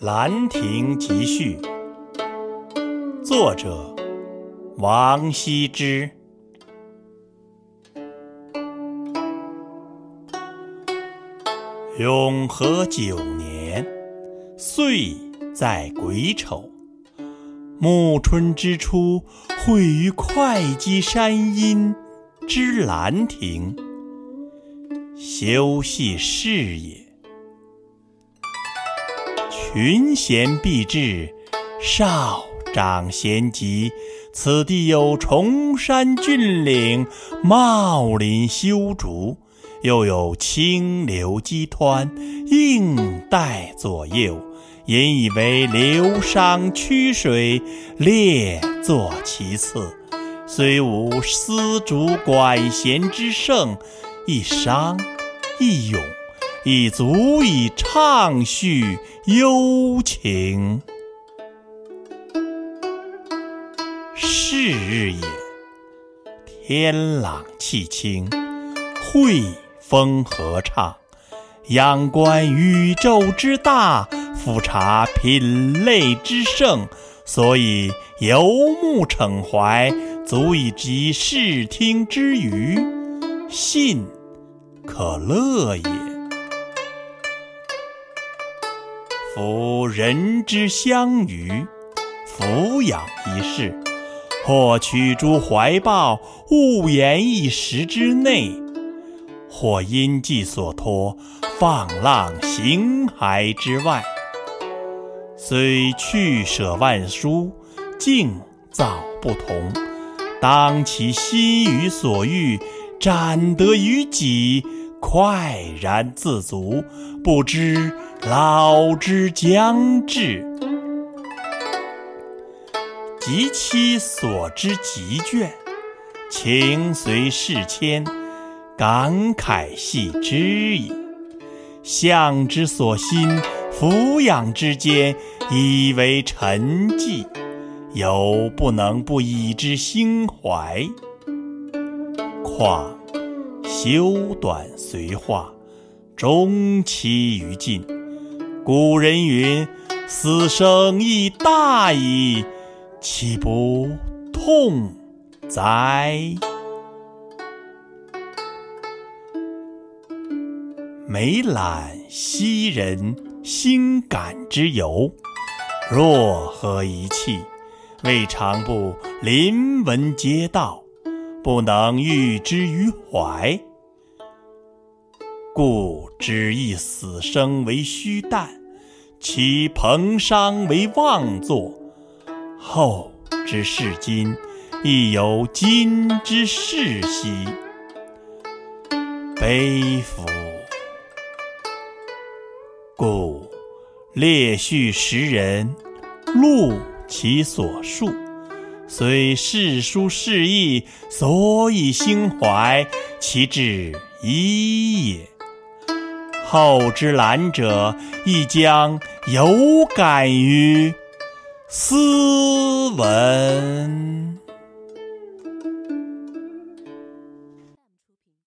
兰亭集序》，作者王羲之。永和九年，岁在癸丑，暮春之初，会于会稽山阴之兰亭，修禊事也。群贤毕至，少长咸集。此地有崇山峻岭，茂林修竹。又有清流激湍，映带左右，引以为流觞曲水，列坐其次。虽无丝竹管弦之盛，一觞一咏，已足以畅叙幽情。是日也，天朗气清，惠。风和畅，仰观宇宙之大，俯察品类之盛，所以游目骋怀，足以及视听之娱，信可乐也。夫人之相与，俯仰一世，或取诸怀抱，误言一时之内。或因寄所托，放浪形骸之外，虽去舍万殊，境造不同。当其心于所欲，展得于己，快然自足，不知老之将至。及其所之极倦，情随事迁。感慨系之矣。向之所欣，俯仰之间，以为沉寂，犹不能不以之兴怀。况修短随化，终期于尽。古人云：“死生亦大矣，岂不痛哉？”每览昔人心感之由，若何一气，未尝不临文嗟悼，不能喻之于怀。故知一死生为虚诞，其彭殇为妄作。后之视今，亦有今之世兮。悲夫！故列叙时人，录其所述，虽世书事异，所以兴怀，其志一也。后之览者，亦将有感于斯文。